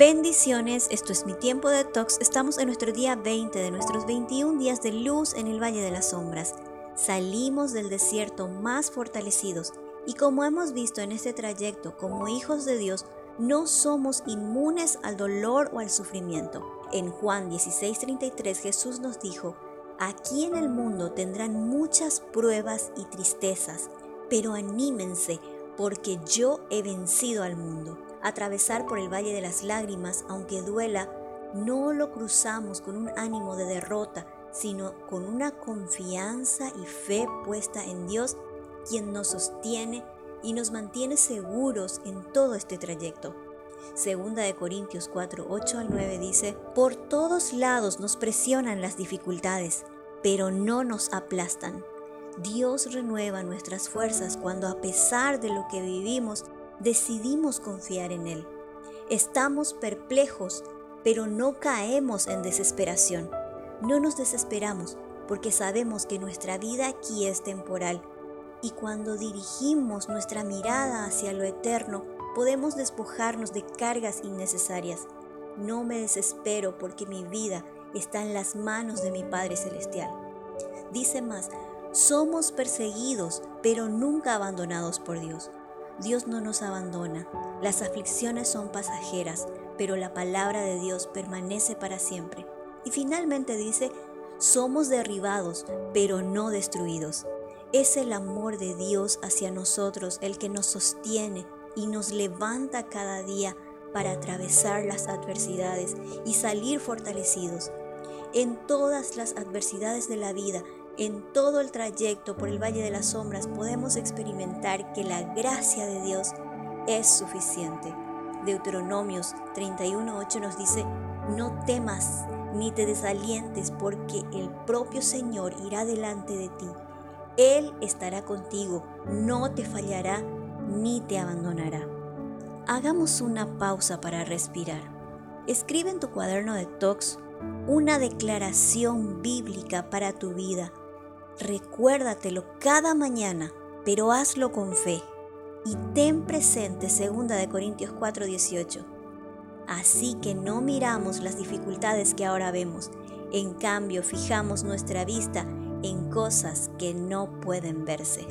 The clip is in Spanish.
Bendiciones, esto es mi tiempo de tox. Estamos en nuestro día 20 de nuestros 21 días de luz en el Valle de las Sombras. Salimos del desierto más fortalecidos y como hemos visto en este trayecto como hijos de Dios, no somos inmunes al dolor o al sufrimiento. En Juan 16:33 Jesús nos dijo, aquí en el mundo tendrán muchas pruebas y tristezas, pero anímense porque yo he vencido al mundo. Atravesar por el Valle de las Lágrimas, aunque duela, no lo cruzamos con un ánimo de derrota, sino con una confianza y fe puesta en Dios, quien nos sostiene y nos mantiene seguros en todo este trayecto. Segunda de Corintios 4, 8 al 9 dice, Por todos lados nos presionan las dificultades, pero no nos aplastan. Dios renueva nuestras fuerzas cuando a pesar de lo que vivimos, decidimos confiar en Él. Estamos perplejos, pero no caemos en desesperación. No nos desesperamos porque sabemos que nuestra vida aquí es temporal y cuando dirigimos nuestra mirada hacia lo eterno, podemos despojarnos de cargas innecesarias. No me desespero porque mi vida está en las manos de mi Padre Celestial. Dice más, somos perseguidos, pero nunca abandonados por Dios. Dios no nos abandona. Las aflicciones son pasajeras, pero la palabra de Dios permanece para siempre. Y finalmente dice, somos derribados, pero no destruidos. Es el amor de Dios hacia nosotros el que nos sostiene y nos levanta cada día para atravesar las adversidades y salir fortalecidos. En todas las adversidades de la vida en todo el trayecto por el Valle de las Sombras podemos experimentar que la gracia de Dios es suficiente. Deuteronomios 31.8 nos dice, no temas ni te desalientes porque el propio Señor irá delante de ti. Él estará contigo, no te fallará ni te abandonará. Hagamos una pausa para respirar. Escribe en tu cuaderno de Tox una declaración bíblica para tu vida Recuérdatelo cada mañana, pero hazlo con fe. Y ten presente 2 de Corintios 4:18. Así que no miramos las dificultades que ahora vemos, en cambio fijamos nuestra vista en cosas que no pueden verse.